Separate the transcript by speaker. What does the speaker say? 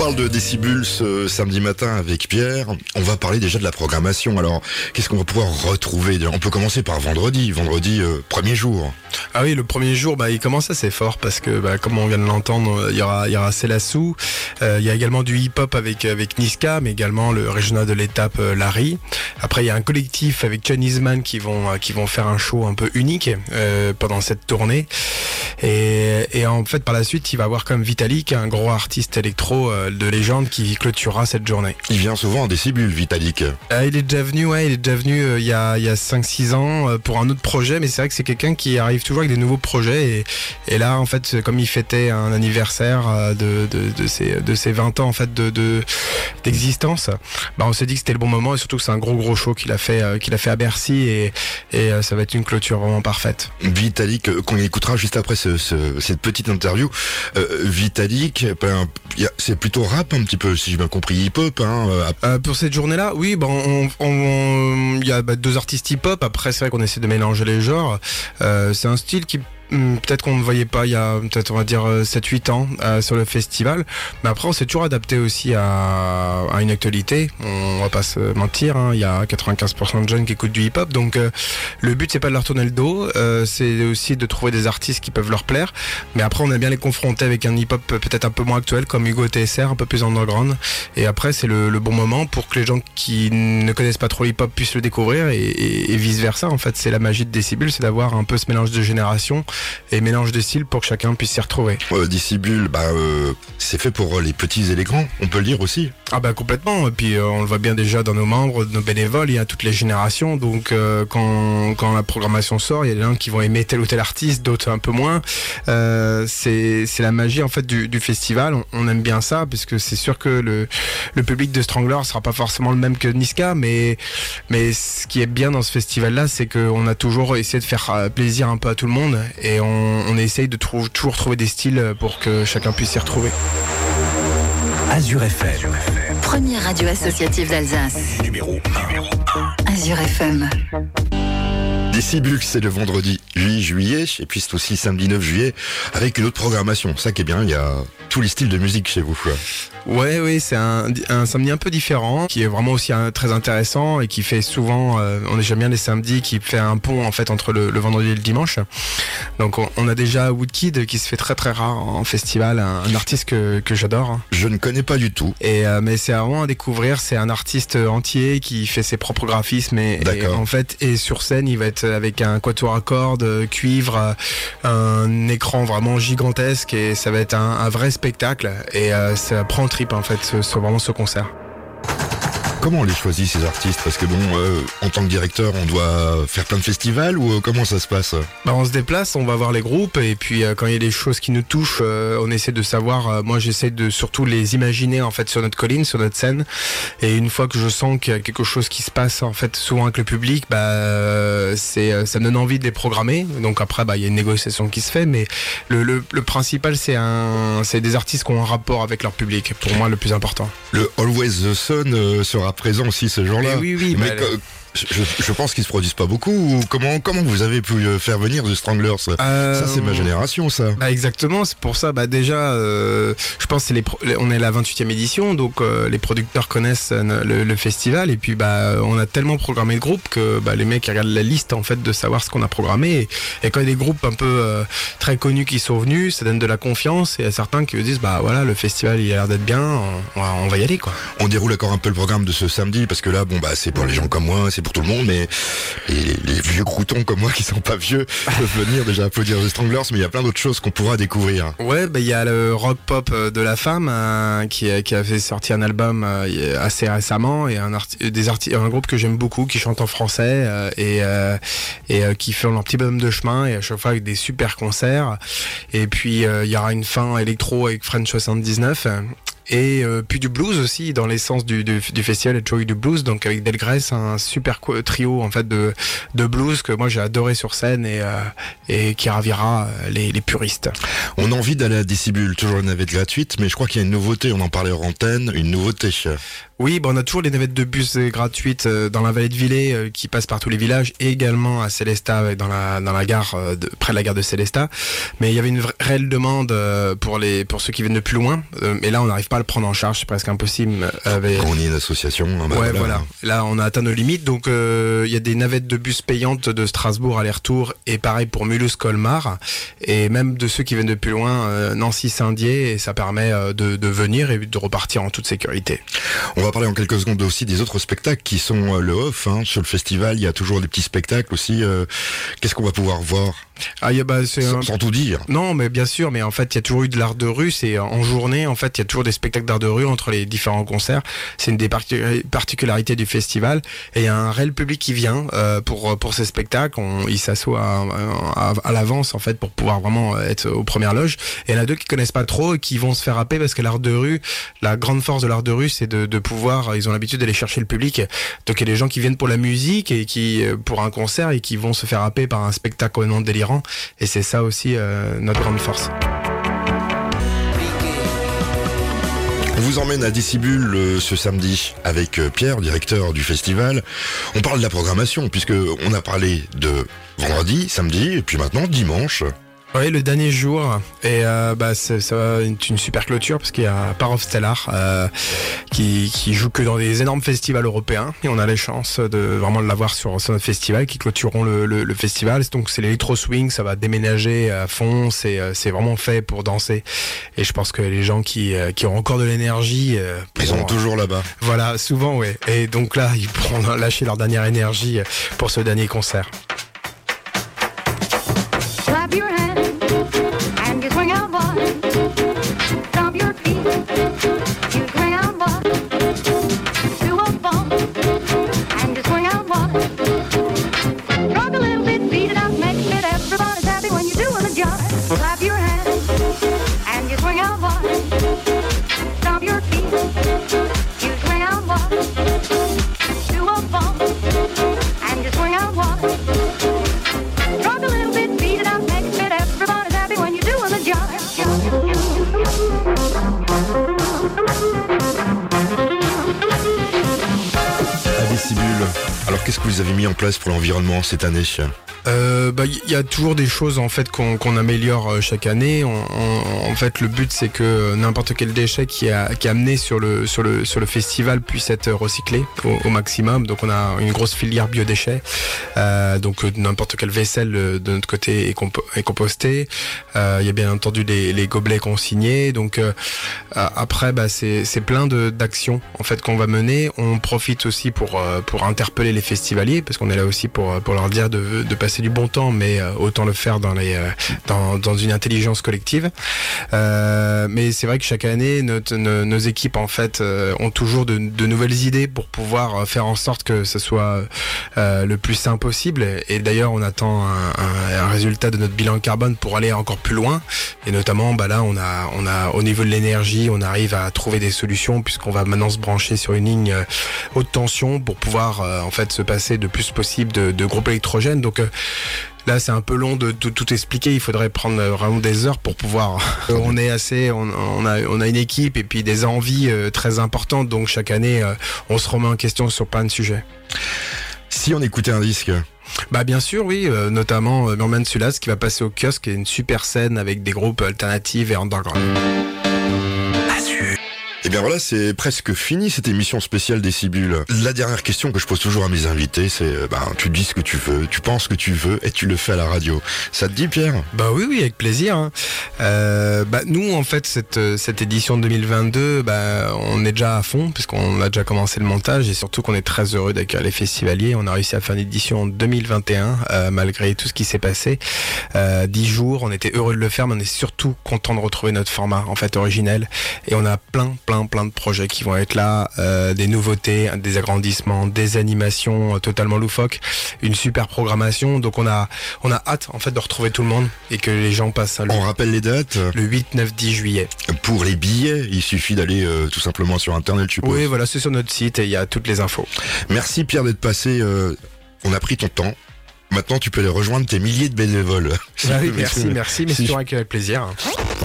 Speaker 1: parle de Décibul ce samedi matin avec Pierre. On va parler déjà de la programmation. Alors, qu'est-ce qu'on va pouvoir retrouver? On peut commencer par vendredi. Vendredi, euh, premier jour.
Speaker 2: Ah oui, le premier jour, bah, il commence assez fort parce que, bah, comme on vient de l'entendre, il y aura, il y aura. Euh, il y a également du hip-hop avec, avec Niska, mais également le régional de l'étape euh, Larry. Après, il y a un collectif avec Chinese Man qui vont, qui vont faire un show un peu unique pendant cette tournée. Et, et, en fait, par la suite, il va avoir comme Vitalik, un gros artiste électro de légende qui clôturera cette journée.
Speaker 1: Il vient souvent en décibule, Vitalik.
Speaker 2: Euh, il est déjà venu, ouais, il est déjà venu euh, il y a, il y a 5-6 ans euh, pour un autre projet, mais c'est vrai que c'est quelqu'un qui arrive toujours avec des nouveaux projets. Et, et là, en fait, comme il fêtait un anniversaire euh, de, de, de, ses, de ses 20 ans en fait de de- d'existence, bah, on s'est dit que c'était le bon moment et surtout que c'est un gros gros show qu'il a fait qu'il a fait à Bercy et, et ça va être une clôture vraiment parfaite.
Speaker 1: Vitalik, qu'on écoutera juste après ce- ce- cette petite interview. Vitalik, ben, c'est plutôt rap un petit peu, si j'ai bien compris, hip-hop. Hein, euh,
Speaker 2: Euh, pour cette journée-là, oui, bon, on- on- on- il y a bah, deux artistes hip-hop. Après, c'est vrai qu'on essaie de mélanger les genres. Euh, c'est un style qui peut-être qu'on ne voyait pas il y a peut-être on va dire euh, 7-8 ans euh, sur le festival. Mais après, on s'est toujours adapté aussi à, à une actualité. On va pas se mentir, hein, il y a 95% de jeunes qui écoutent du hip-hop. Donc, euh, le but c'est pas de leur tourner le dos, euh, c'est aussi de trouver des artistes qui peuvent leur plaire. Mais après, on aime bien les confronter avec un hip-hop peut-être un peu moins actuel, comme Hugo TSR, un peu plus underground. Et après, c'est le, le bon moment pour que les gens qui ne connaissent pas trop l'hip-hop puissent le découvrir et, et, et vice versa. En fait, c'est la magie de Décibel, c'est d'avoir un peu ce mélange de générations et mélange de styles pour que chacun puisse s'y retrouver.
Speaker 1: euh, Décibule, bah, euh, c'est fait pour les petits et les grands, on peut le dire aussi.
Speaker 2: Ah bah complètement. Et puis euh, on le voit bien déjà dans nos membres, nos bénévoles, il y a toutes les générations. Donc euh, quand, quand la programmation sort, il y a des gens qui vont aimer tel ou tel artiste, d'autres un peu moins. C'est la magie en fait du, du festival. On, on aime bien ça parce que c'est sûr que le, le public de Strangler sera pas forcément le même que Niska, mais mais ce qui est bien dans ce festival là, c'est qu'on a toujours essayé de faire plaisir un peu à tout le monde et on, on essaye de trou- toujours trouver des styles pour que chacun puisse s'y retrouver.
Speaker 3: Azure FM.
Speaker 4: Première radio associative d'Alsace.
Speaker 3: Numéro
Speaker 4: Azure FM.
Speaker 1: Décibule, c'est le vendredi 8 juillet, et puis c'est aussi samedi 9 juillet, avec une autre programmation. Ça qui est bien, il y a tous les styles de musique chez vous.
Speaker 2: Ouais, oui, c'est un, un samedi un peu différent, qui est vraiment aussi un- très intéressant et qui fait souvent, euh, on jamais bien les samedis, qui fait un pont en fait entre le, le vendredi et le dimanche. Donc on, on a déjà Woodkid qui se fait très très rare en festival, un, un artiste que, que j'adore.
Speaker 1: Je ne connais pas du tout.
Speaker 2: Et euh, mais c'est vraiment à découvrir. C'est un artiste entier qui fait ses propres graphismes et, en fait et sur scène il va être avec un quatuor à cordes, euh, cuivre, euh, un écran vraiment gigantesque et ça va être un, vrai spectacle et euh, ça prend trip en fait ce- vraiment ce concert.
Speaker 1: Comment on les choisit ces artistes Parce que bon, euh, en tant que directeur, on doit faire plein de festivals ou euh, comment ça se passe
Speaker 2: Bah, on se déplace, on va voir les groupes et puis euh, quand il y a des choses qui nous touchent, on essaie de savoir. moi, j'essaie de surtout les imaginer en fait sur notre colline, sur notre scène. Et une fois que je sens qu'il y a quelque chose qui se passe en fait souvent avec le public, bah c'est ça me donne envie de les programmer. Donc après, bah il y a une négociation qui se fait, mais le, le, le principal c'est un c'est des artistes qui ont un rapport avec leur public. Pour moi, le plus important.
Speaker 1: Le Always the Sun euh, sera présent aussi ce jour-là.
Speaker 2: Oui, oui,
Speaker 1: Mais
Speaker 2: bah,
Speaker 1: je, je pense qu'ils se produisent pas beaucoup. Ou comment comment vous avez pu euh, faire venir The Stranglers? Ça,
Speaker 2: Euh,
Speaker 1: c'est ma génération, ça.
Speaker 2: Bah exactement, c'est pour ça. Bah déjà, euh, je pense que c'est les, on est à la 28e édition, donc euh, les producteurs connaissent le, le festival et puis bah on a tellement programmé de groupes que bah, les mecs regardent la liste en fait de savoir ce qu'on a programmé et, et quand il y a des groupes un peu très connus qui sont venus, ça donne de la confiance et il y a certains qui disent bah voilà le festival il a l'air d'être bien, on, on va y aller quoi.
Speaker 1: On déroule encore un peu le programme de ce samedi parce que là, bon bah c'est pour les gens comme moi, c'est pour tout le monde, mais les, les vieux croutons comme moi qui sont pas vieux peuvent venir déjà applaudir The Stranglers, mais il y a plein d'autres choses qu'on pourra découvrir.
Speaker 2: Ouais, bah il y a le rock pop euh, de la femme euh, qui, a- qui a fait sortir un album euh, assez récemment et un des un groupe que j'aime beaucoup qui chante en français euh, et euh, et euh, qui font leur petit bonhomme de chemin et à chaque fois avec des super concerts. Et puis euh, il y aura une fin électro avec French 79 euh, et euh, puis du blues aussi dans l'essence du, du, du festival Joy du blues donc avec Delgrès un super trio en fait de de blues que moi j'ai adoré sur scène et euh, et qui ravira euh, les, les puristes.
Speaker 1: On a envie d'aller à Décibule, toujours une navette gratuite, mais je crois qu'il y a une nouveauté, on en parlait hors antenne, une nouveauté.
Speaker 2: Oui, bon, on a toujours les navettes de bus euh, gratuites euh, dans la vallée de Villers euh, qui passent par tous les villages et également à Célestat dans la dans la gare de, près de la gare de Célestat. Mais il y avait une vraie- réelle demande pour les pour ceux qui viennent de plus loin. Mais là, on n'arrive pas à le prendre en charge, c'est presque impossible.
Speaker 1: Quand on est une association, hein, bah
Speaker 2: ouais, voilà. Là, on a atteint nos limites. Donc, euh, il y a des navettes de bus payantes de Strasbourg aller-retour et pareil pour Mulhouse-Colmar. Et même de ceux qui viennent de plus loin, euh, Nancy-Saint-Dié. Et ça permet de, de venir et de repartir en toute sécurité.
Speaker 1: On va parler en quelques secondes aussi des autres spectacles qui sont euh, le off. Hein. Sur le festival, il y a toujours des petits spectacles aussi. euh, Qu'est-ce qu'on va pouvoir voir?
Speaker 2: Ah, il y a, bah, c'est
Speaker 1: sans,
Speaker 2: un-
Speaker 1: sans tout dire.
Speaker 2: Non, mais bien sûr, mais en fait, il y a toujours eu de l'art de rue. C'est en journée, en fait, il y a toujours des spectacles d'art de rue entre les différents concerts. C'est une des parti- particularités du festival. Et il y a un réel public qui vient euh, pour pour ces spectacles. On, il s'assoit à, à, à l'avance en fait pour pouvoir vraiment être aux premières loges. Et il y en a deux qui connaissent pas trop et qui vont se faire happer parce que l'art de rue, la grande force de l'art de rue, c'est de, de pouvoir. Ils ont l'habitude d'aller chercher le public. Donc il y a des gens qui viennent pour la musique et qui euh, pour un concert et qui vont se faire happer par un spectacle complètement délirant. Et c'est ça aussi euh, notre grande force.
Speaker 1: On vous emmène à Discibule euh, ce samedi avec euh, Pierre, directeur du festival. On parle de la programmation puisque on a parlé de vendredi, samedi et puis maintenant dimanche.
Speaker 2: Oui, le dernier jour, et euh, bah, c'est- ça va être une super clôture parce qu'il y a Par of Stellar euh, qui, qui joue que dans des énormes festivals européens et on a la chance de vraiment de l'avoir sur, sur notre festival qui clôtureront le, le, le festival. Donc c'est l'électro swing, ça va déménager à fond, c'est euh, c'est vraiment fait pour danser et je pense que les gens qui, euh, qui ont encore de l'énergie, euh,
Speaker 1: Ils sont toujours là-bas.
Speaker 2: voilà, souvent ouais. Et donc là, ils pourront lâcher leur dernière énergie pour ce dernier concert.
Speaker 1: Alors qu'est-ce que vous avez mis en place pour l'environnement cette année
Speaker 2: Euh, bah, il y a toujours des choses en fait qu'on qu'on améliore euh, chaque année. On- on- en fait, le but c'est que n'importe quel déchet qui est, qui est amené sur le sur le sur le festival puisse être recyclé au, au maximum. Donc, on a une grosse filière biodéchets. Euh, donc, euh, n'importe quelle vaisselle euh, de notre côté est, compo- est compostée. Euh, Il y a bien entendu les, les gobelets consignés. Donc, euh, euh, après, bah, c'est plein de d'actions en fait qu'on va mener. On profite aussi pour euh, pour interpeller les festivaliers parce qu'on est là aussi pour euh, pour leur dire de, de passer du bon temps, mais euh, autant le faire dans les euh, dans dans une intelligence collective. Euh, mais c'est vrai que chaque année, notre, nos, équipes en fait ont toujours de, de nouvelles idées pour pouvoir faire en sorte que ce soit le plus sain possible. Et d'ailleurs, on attend un, résultat de notre bilan carbone pour aller encore plus loin. Et notamment, bah là, on a, on a au niveau de l'énergie, on arrive à trouver des solutions puisqu'on va maintenant se brancher sur une ligne haute tension pour pouvoir en fait se passer de plus possible de, de groupes électrogènes. Donc Là, c'est un peu long de, tout- tout expliquer. Il faudrait prendre vraiment des heures pour pouvoir. Euh, on est assez, on, on a, on a une équipe et puis des envies euh, très importantes. Donc chaque année, euh, on se remet en question sur plein de sujets.
Speaker 1: Si on écoutait un disque,
Speaker 2: Bah bien sûr, oui, euh, notamment euh, Norman Sulas qui va passer au kiosque, est une super scène avec des groupes alternatifs et underground.
Speaker 1: Eh bien voilà, c'est presque fini cette émission spéciale des Cibules. La dernière question que je pose toujours à mes invités, c'est euh, ben, tu dis ce que tu veux, tu penses ce que tu veux et tu le fais à la radio. Ça te dit Pierre?
Speaker 2: Bah oui, oui, avec plaisir. hein. Euh, bah nous, en fait, cette, euh, cette édition 2022, bah, on est déjà à fond puisqu'on a déjà commencé le montage et surtout qu'on est très heureux d'accueillir les festivaliers. On a réussi à faire une édition en 2021 euh, malgré tout ce qui s'est passé. Euh, Dix jours, on était heureux de le faire, mais on est surtout content de retrouver notre format en fait originel. Et on a plein, plein de projets qui vont être là, euh, des nouveautés, des agrandissements, des animations euh, totalement loufoques, une super programmation. Donc on a, on a hâte en fait de retrouver tout le monde et que les gens passent le,
Speaker 1: On rappelle les dates.
Speaker 2: le 8, 9, 10 juillet.
Speaker 1: Pour les billets, il suffit d'aller euh, tout simplement sur internet, suppose.
Speaker 2: Oui, voilà, c'est sur notre site et il y a toutes les infos.
Speaker 1: Merci Pierre d'être passé. euh, on a pris ton temps. Maintenant, tu peux aller rejoindre tes milliers de bénévoles.
Speaker 2: Ah oui, merci, merci, mais
Speaker 1: Si
Speaker 2: c'est toujours avec plaisir.